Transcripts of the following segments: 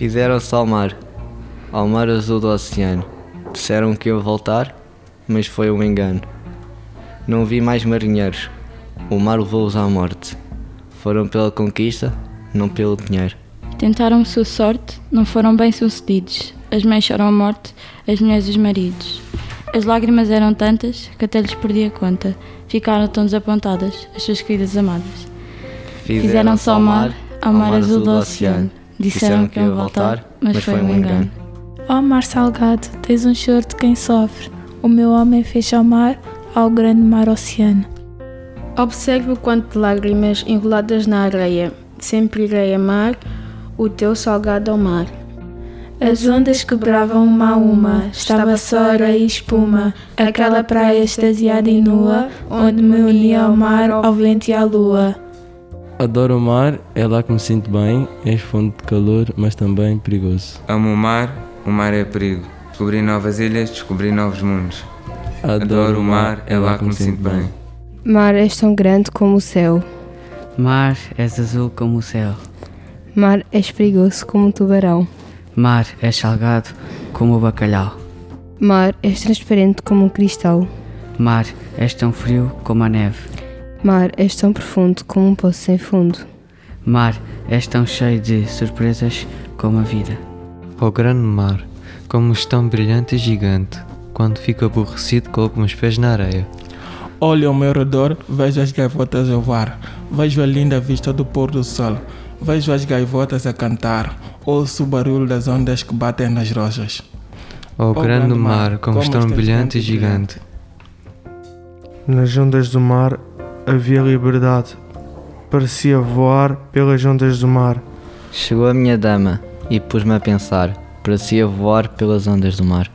Fizeram-se ao mar, ao mar azul do oceano. Disseram que iam voltar, mas foi um engano. Não vi mais marinheiros, o mar levou-os à morte. Foram pela conquista, não pelo dinheiro. Tentaram sua sorte, não foram bem sucedidos. As mães choram a morte, as mulheres e os maridos. As lágrimas eram tantas que até lhes perdi a conta. Ficaram tão desapontadas, as suas queridas amadas. Fizeram-se ao mar, ao mar azul do oceano. Disseram que iam voltar, mas foi um engano. Ó mar salgado, tens um choro de quem sofre. O meu homem fez ao mar, ao grande mar oceano. Observe o quanto de lágrimas enroladas na areia. Sempre irei amar o teu salgado ao mar. As ondas quebravam uma a uma, estava só areia e espuma, aquela praia extasiada e nua, onde me unia ao mar, ao vento e à lua. Adoro o mar, é lá que me sinto bem, é fonte de calor, mas também perigoso. Amo o mar, o mar é perigo. Descobri novas ilhas, descobri novos mundos. Adoro o mar, é lá que me sinto bem. Mar, és tão grande como o céu. Mar, és azul como o céu. Mar, és perigoso como um tubarão. Mar, és salgado como o bacalhau. Mar, és transparente como um cristal. Mar, és tão frio como a neve. Mar, és tão profundo como um poço sem fundo. Mar, és tão cheio de surpresas como a vida. Ó oh, grande mar, como és tão brilhante e gigante, quando fico aborrecido coloco meus pés na areia. Olho ao meu redor, vejo as gaivotas a voar, vejo a linda vista do pôr do sol, vejo as gaivotas a cantar, ouço o barulho das ondas que batem nas rochas. Ó oh, grande mar, como, como tão brilhante e gigante. Nas ondas do mar havia liberdade, parecia voar pelas ondas do mar. Chegou a minha dama e pus-me a pensar, parecia voar pelas ondas do mar.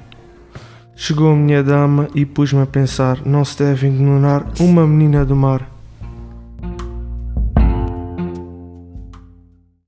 Chegou a minha dama e pus-me a pensar: não se deve ignorar uma menina do mar.